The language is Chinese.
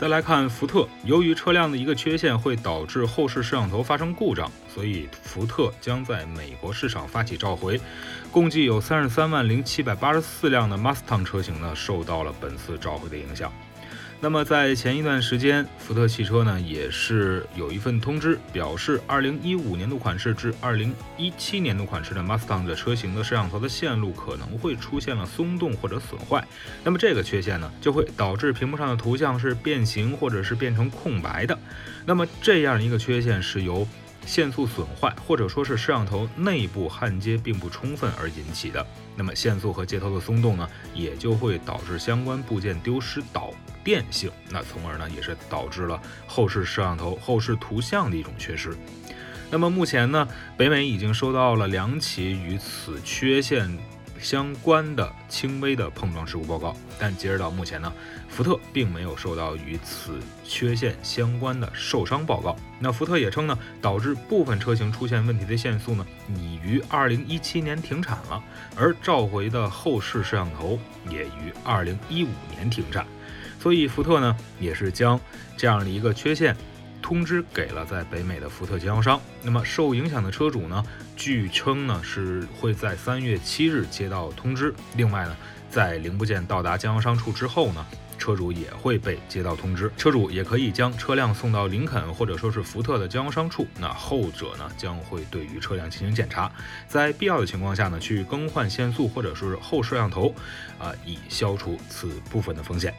再来看福特，由于车辆的一个缺陷会导致后视摄像头发生故障，所以福特将在美国市场发起召回。共计有三十三万零七百八十四辆的 Mustang 车型呢，受到了本次召回的影响。那么在前一段时间，福特汽车呢也是有一份通知，表示二零一五年度款式至二零一七年度款式的 Mustang 的车型的摄像头的线路可能会出现了松动或者损坏。那么这个缺陷呢，就会导致屏幕上的图像是变形或者是变成空白的。那么这样一个缺陷是由线速损坏，或者说是摄像头内部焊接并不充分而引起的。那么线速和接头的松动呢，也就会导致相关部件丢失导电性，那从而呢，也是导致了后视摄像头后视图像的一种缺失。那么目前呢，北美已经收到了两起与此缺陷。相关的轻微的碰撞事故报告，但截止到目前呢，福特并没有受到与此缺陷相关的受伤报告。那福特也称呢，导致部分车型出现问题的限速呢，已于二零一七年停产了，而召回的后视摄像头也于二零一五年停产。所以福特呢，也是将这样的一个缺陷。通知给了在北美的福特经销商，那么受影响的车主呢？据称呢是会在三月七日接到通知。另外呢，在零部件到达经销商处之后呢，车主也会被接到通知。车主也可以将车辆送到林肯或者说是福特的经销商处，那后者呢将会对于车辆进行检查，在必要的情况下呢去更换限速或者说是后摄像头，啊，以消除此部分的风险。